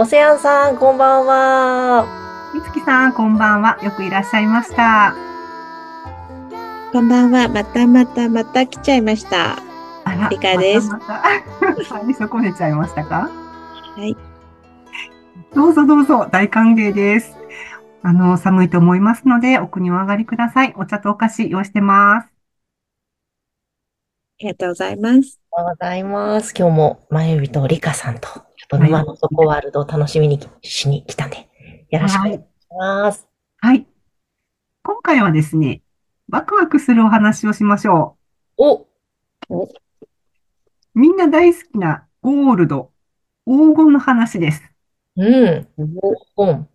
オセアンさん、こんばんは。みつきさんこんばんはよくいらっしゃいましたこんばんは。またまたまた来ちゃいました。あら理解ですまたまた損ねちゃいましたか？はい。どうぞどうぞ大歓迎ですあの寒いと思いますので奥にお上がりくださいお茶とお菓子用意してますありがとうございます。おはようございます。今日も、まゆびとりかさんと、ちょっと沼の底ワールドを楽しみにしに来たんで、よろしくお願いします。はい。今回はですねワクワクするお話をしましょお、うみんな大好きなゴールド。黄金の話です。うん、黄金、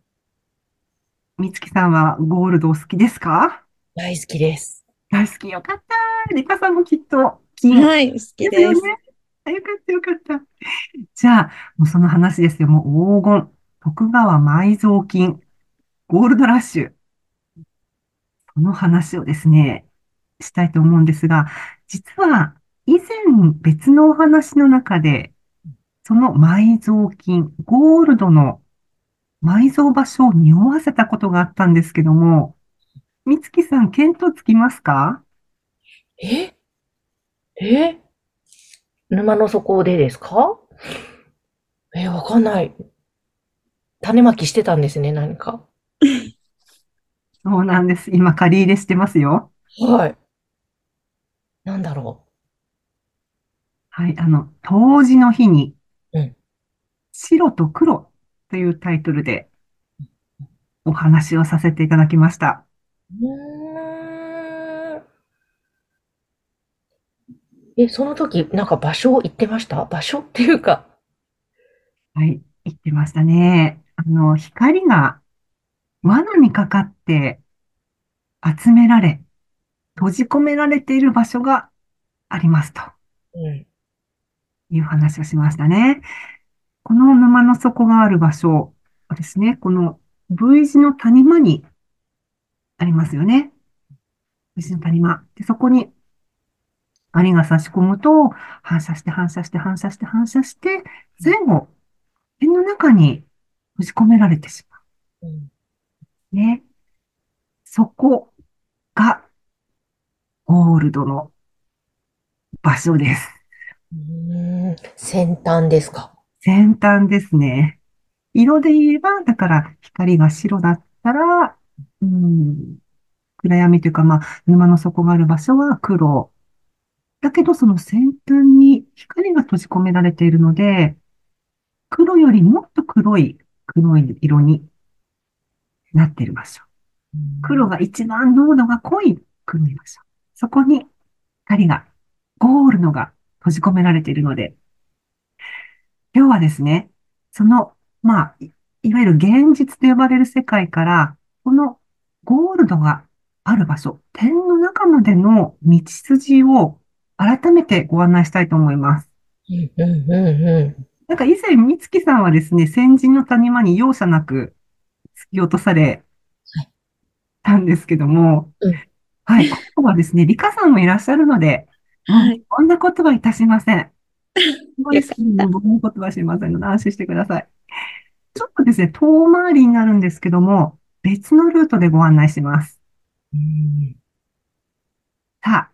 みつきさんはゴールドお好きですか？大好きです。大好き。よかった。リカさんもきっと金はい、好きです。ですよね。あよかったよかった。じゃあ、もうその話ですよ。もう黄金、徳川埋蔵金、ゴールドラッシュ。その話をですね、したいと思うんですが、実は以前別のお話の中で、その埋蔵金、ゴールドの埋蔵場所を匂わせたことがあったんですけども、みつきさん、見当つきますか？え？え？沼の底でですか？え、わかんない。種まきしてたんですね、何か。そうなんです。今、借り入れしてますよ。はい。なんだろはい、あの、冬至の日にうん、白と黒というタイトルでお話をさせていただきました。う。うーん。え、その時、なんか場所を行ってました？場所っていうか。はい、言ってましたね。あの、光が罠にかかって集められ、閉じ込められている場所がありますとうん。いう話をしましたね。この沼の底がある場所はですね、この V 字の谷間にありますよね。V 字の谷間。で、そこに針が差し込むと、反射して反射して反射して反射して、最後、点の中に閉じ込められてしまう。ね。そこがゴールドの場所です。うーん先端ですか？先端ですね。色で言えば、だから光が白だったら、うん、暗闇というか、まあ、沼の底がある場所は黒。だけど、その先端に光が閉じ込められているので、黒よりもっと黒い、黒い色になっている場所。黒が一番濃度が濃い黒い場所。そこに光が、ゴールドが閉じ込められているので、今日はですね、その、まあ、いわゆる現実と呼ばれる世界から、このゴールドがある場所、点の中までの道筋を改めてご案内したいと思います。なんか以前、美月さんはですね、先人の谷間に容赦なく突き落とされはいたんですけども、うんはい、今度はですね、リカさんもいらっしゃるので、はい。こんなことはいたしません。ご僕のことはしませんので安心してください。ちょっとですね、遠回りになるんですけども、別のルートでご案内します。ん。さあ、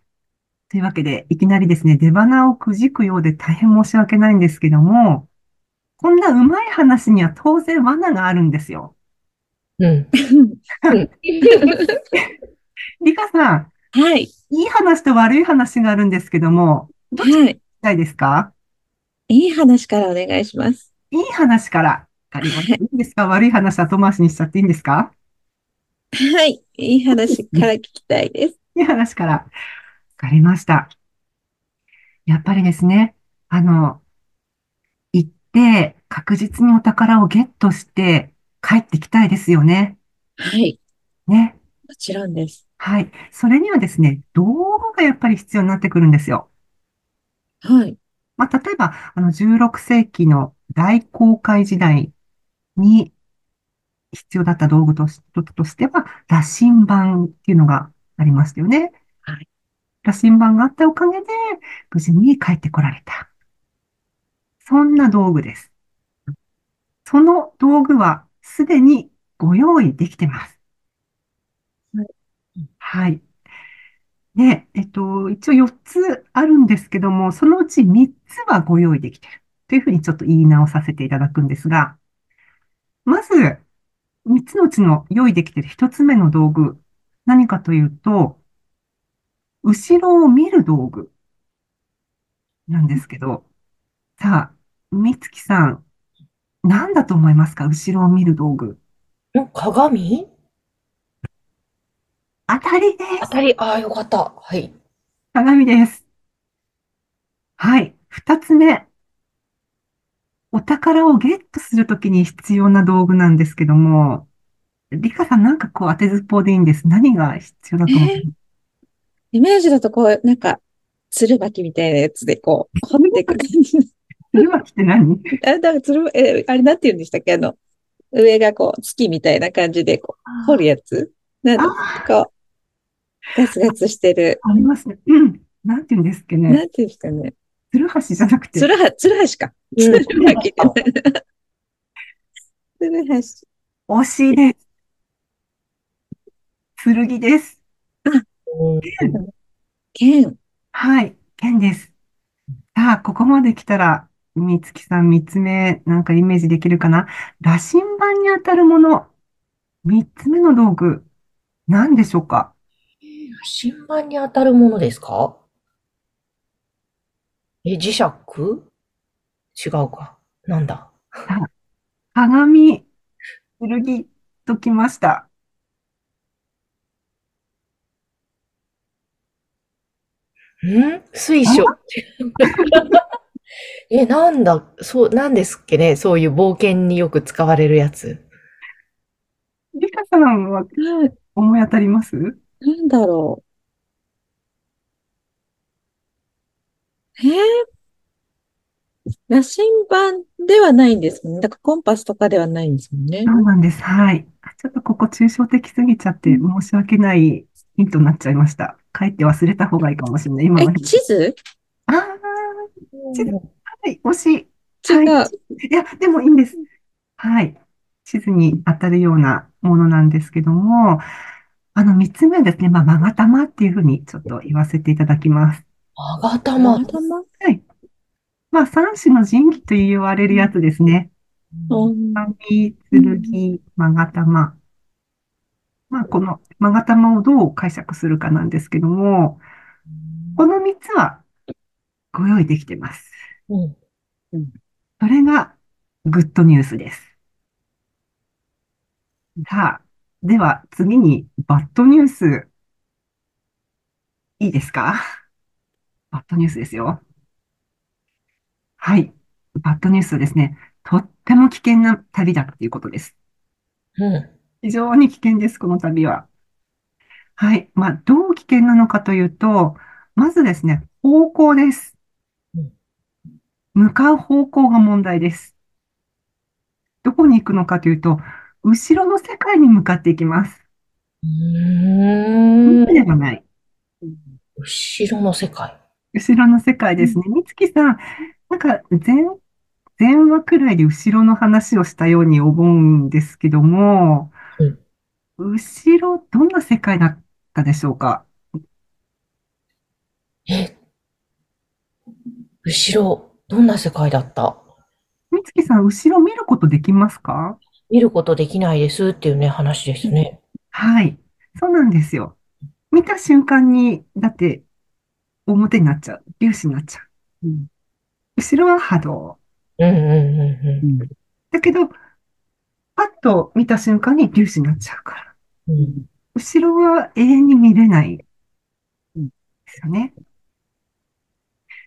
というわけで、いきなりですね、出花をくじくようで大変申し訳ないんですけども、こんなうまい話には当然罠があるんですよ。うん。リカさん、はい。いい話と悪い話があるんですけども、どっちが聞はい。きたいですか？いい話からお願いします。いい話から。わかりいいですか？悪い話後回しにしちゃっていいんですか？はい。いい話から聞きたいです。いい話から。わかりました。やっぱりですね、あの、って確実にお宝をゲットして帰ってきたいですよね。はい。ね。もちろんです。はい。それにはですね、道具がやっぱり必要になってくるんですよ。はい。まあ、例えば、あの、16世紀の大航海時代に必要だった道具としとしては、羅針盤っていうのがありましたよね。はい。羅針盤があったおかげで、無事に帰ってこられた。そんな道具です。その道具はすでにご用意できてます。はい。はい。で、えっと、一応4つあるんですけども、そのうち3つはご用意できてる。というふうにちょっと言い直させていただくんですが、まず、3つのうちの用意できている1つ目の道具、何かというと、後ろを見る道具なんですけど、さあ、みつきさん、何だと思いますか？後ろを見る道具。ん鏡？当たりです。当たり、ああ、よかった。はい。鏡です。はい。二つ目。お宝をゲットするときに必要な道具なんですけども、リカさんなんかこう当てずっぽうでいいんです。何が必要だと思うえイメージだとこう、なんか、つるばきみたいなやつでこう、掘っていく感じ。するわけって何？あ、だからつるば、え、あれなんて言うんでしたっけ？あの、上がこう、月みたいな感じでこう、掘るやつ？なんあこう、ガツガツしてる。ありますね。うん。なんて言うんですっけね？なんて言うんですかね？つるはしじゃなくて。つるは、つるはしか。つうんるはき。つるはし。惜しいです。剣です。うん剣。はい。剣です。さあ、ここまで来たら、みつきさん三つ目、なんかイメージできるかな？羅針盤に当たるもの。三つ目の道具、何でしょうか？羅針盤に当たるものですか？え、磁石？違うか。なんだ？鏡、剣ときました。ん？水晶。え、なんだ、そう、なんですっけね？そういう冒険によく使われるやつ。リカさんはな、思い当たります？なんだろう。えー、羅針盤ではないんですもんね。だからコンパスとかではないんですもんね。そうなんです。はい。ちょっとここ抽象的すぎちゃって申し訳ないヒントになっちゃいました。帰って忘れた方がいいかもしれない。今はえ、地図？ああ、地図はい、惜しい。違う。はい。いや、でもいいんです。はい。地図に当たるようなものなんですけども、あの、三つ目はですね、まあ、まがたまっていうふうにちょっと言わせていただきます。あがたま。頭はい。まあ、三種の神器と言われるやつですね。うん紙、剣、まがたま。まあ、このまがたまをどう解釈するかなんですけども、この三つはご用意できてます。うん。それがグッドニュースです。さあ、では次にバッドニュース。いいですか？バッドニュースですよ。はい。バッドニュースはですね、とっても危険な旅だっていうことです。うん。非常に危険です、この旅は。はい。まあ、どう危険なのかというと、まずですね、方向ですうん。向かう方向が問題です。どこに行くのかというと、後ろの世界に向かっていきます。うーん。ではない。後ろの世界。後ろの世界ですね。みつきさん、なんか前、前話くらいで後ろの話をしたように思うんですけども、うん後ろ、どんな世界だったでしょうか？え、後ろ、どんな世界だった？みつきさん、後ろ見ることできますか？見ることできないですっていうね、話ですね。はい。そうなんですよ。見た瞬間に、だって、表になっちゃう。粒子になっちゃう。後ろは波動。うんうんうんだけど、パッと見た瞬間に粒子になっちゃうから。うん。後ろは永遠に見れない。ですよね。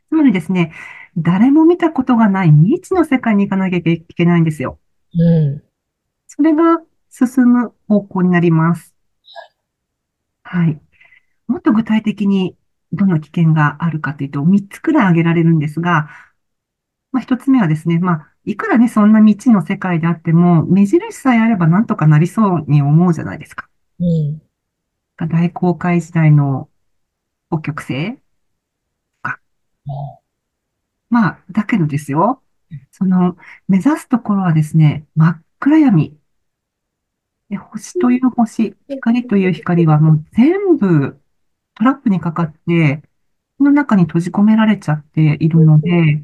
つまりですね、誰も見たことがない未知の世界に行かなきゃいけないんですよ。うん。それが進む方向になります。はい。もっと具体的にどの危険があるかというと、3つくらい挙げられるんですが、まあ、1つ目はですね、まあ、いくらね、そんな未知の世界であっても、目印さえあればなんとかなりそうに思うじゃないですか。うん。大航海時代の北極星？か。まあ、だけどですよ。その、目指すところはですね、真っ暗闇。で星という星、光という光はもう全部トラップにかかって、その中に閉じ込められちゃっているので、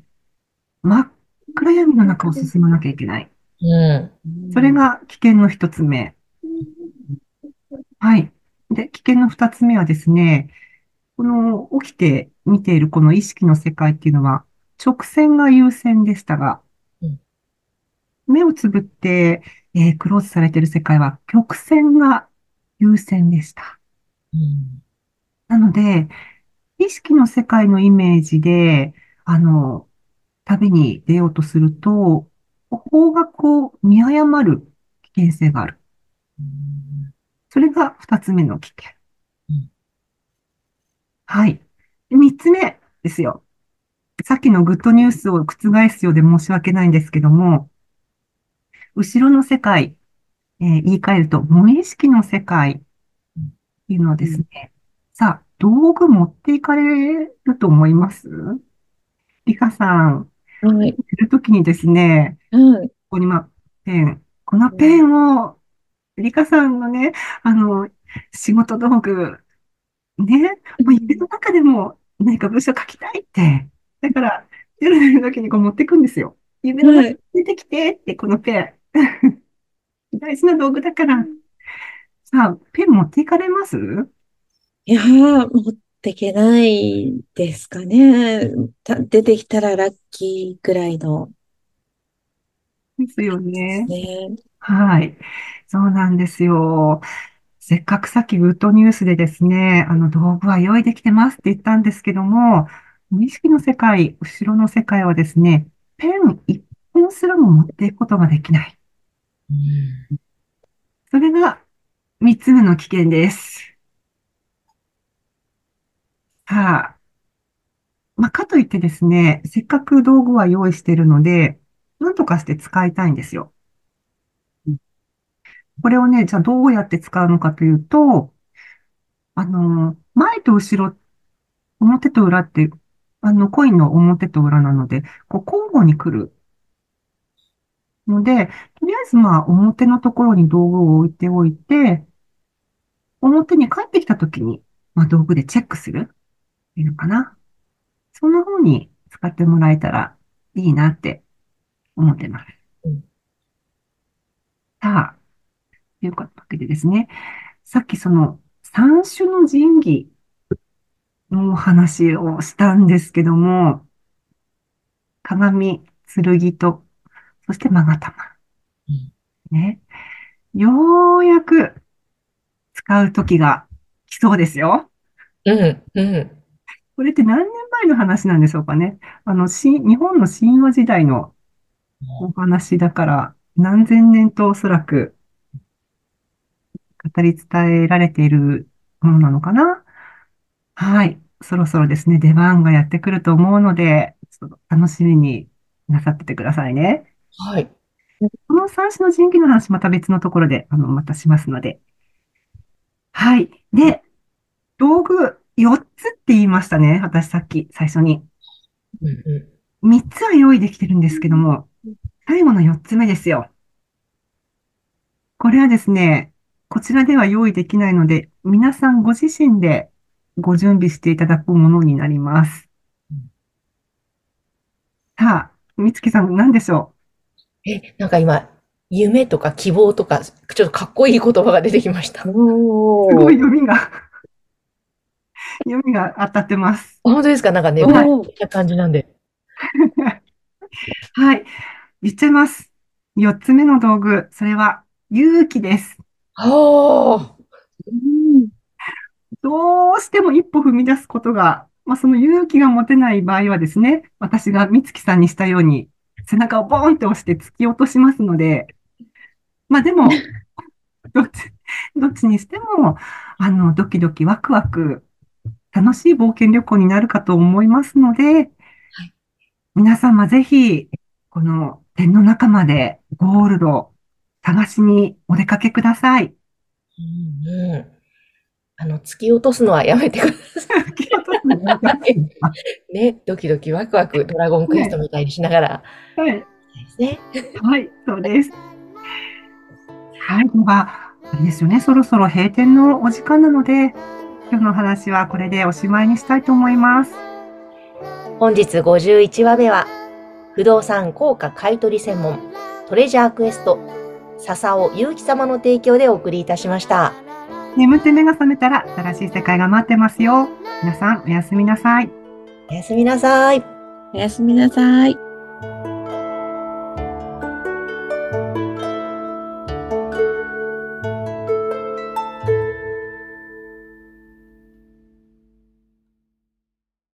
真っ暗闇の中を進まなきゃいけない。うん。それが危険の一つ目。はい。で、危険の二つ目はですね、この起きて見ているこの意識の世界っていうのは、直線が優先でしたが、うん、目をつぶって、えー、クローズされている世界は曲線が優先でした。うん、なので、意識の世界のイメージで、あの、旅に出ようとすると、方角を見誤る危険性がある。それが二つ目の危険。はい。三つ目ですよ。さっきのグッドニュースを覆すようで申し訳ないんですけども、後ろの世界、えー、言い換えると、無意識の世界っていうのはですね、うん、さあ、道具持っていかれると思います？リカさん、はい。するときにですね、うん。ここにまあ、ペン、このペンを、リカさんのね、あの、仕事道具、ね、もう家の中でも何か文章書きたいって。だから、夜の時にこう持ってくんですよ。夢の中に出てきてって、このペン。大事な道具だから。さあ、ペン持っていかれます？いやー、持っていけないですかね。出てきたらラッキーぐらいの。ですよね。ね。はい。そうなんですよ。せっかくさっきグッドニュースでですね、あの道具は用意できてますって言ったんですけども、無意識の世界、後ろの世界はですね、ペン一本すらも持っていくことができない。うん、それが三つ目の危険です。さあ、まあ、かといってですね、せっかく道具は用意しているので、なんとかして使いたいんですよ。これをね、じゃあどうやって使うのかというと、あの、前と後ろ、表と裏って、あの、コインの表と裏なので、こう交互に来る。ので、とりあえずまあ、表のところに道具を置いておいて、表に帰ってきたときに、まあ、道具でチェックする。いいのかな。そんな風に使ってもらえたらいいなって思ってます。うん、さあ、というわけでですね、さっきその三種の神器の話をしたんですけども、鏡、剣と、そして勾玉。うん、ね。ようやく使う時が来そうですよ。うん、うん。これって何年前の話なんでしょうかね。あの、し、日本の神話時代のお話だから、何千年とおそらく語り伝えられているものなのかな？はい。そろそろですね、出番がやってくると思うので、楽しみになさっててくださいね。はい。この三種の神器の話、また別のところで、あの、またしますので。はい。で、道具、4つって言いましたね。私さっき、最初に。うんうん、3つは用意できてるんですけども、最後の4つ目ですよ。これはですね、こちらでは用意できないので、皆さんご自身でご準備していただくものになります。さあ、みつきさん何でしょう？え、なんか今、夢とか希望とか、ちょっとかっこいい言葉が出てきました。すごい読みが読みが当たってます。本当ですか？なんかね、こんな感じなんで。はい。言っちゃいます。四つ目の道具、それは勇気です。はあ。どうしても一歩踏み出すことがまあ、その勇気が持てない場合はですね、私が美月さんにしたように、背中をボーンって押して突き落としますので、まあでも、どっち、どっちにしても、あの、ドキドキワクワク、楽しい冒険旅行になるかと思いますので、皆様ぜひ、この点の中までゴールド探しにお出かけください。うんうん。あの、突き落とすのはやめてください。ね、ドキドキワクワク、ドラゴンクエストみたいにしながら。はい。ですね。はい、そうです。はい、では、あれですよね、そろそろ閉店のお時間なので、今日の話はこれでおしまいにしたいと思います。本日51話目は、不動産効果買取専門、トレジャークエスト、笹尾祐樹様の提供でお送りいたしました。眠って目が覚めたら新しい世界が待ってますよ。皆さん、おやすみなさい。おやすみなさい。おやすみなさい。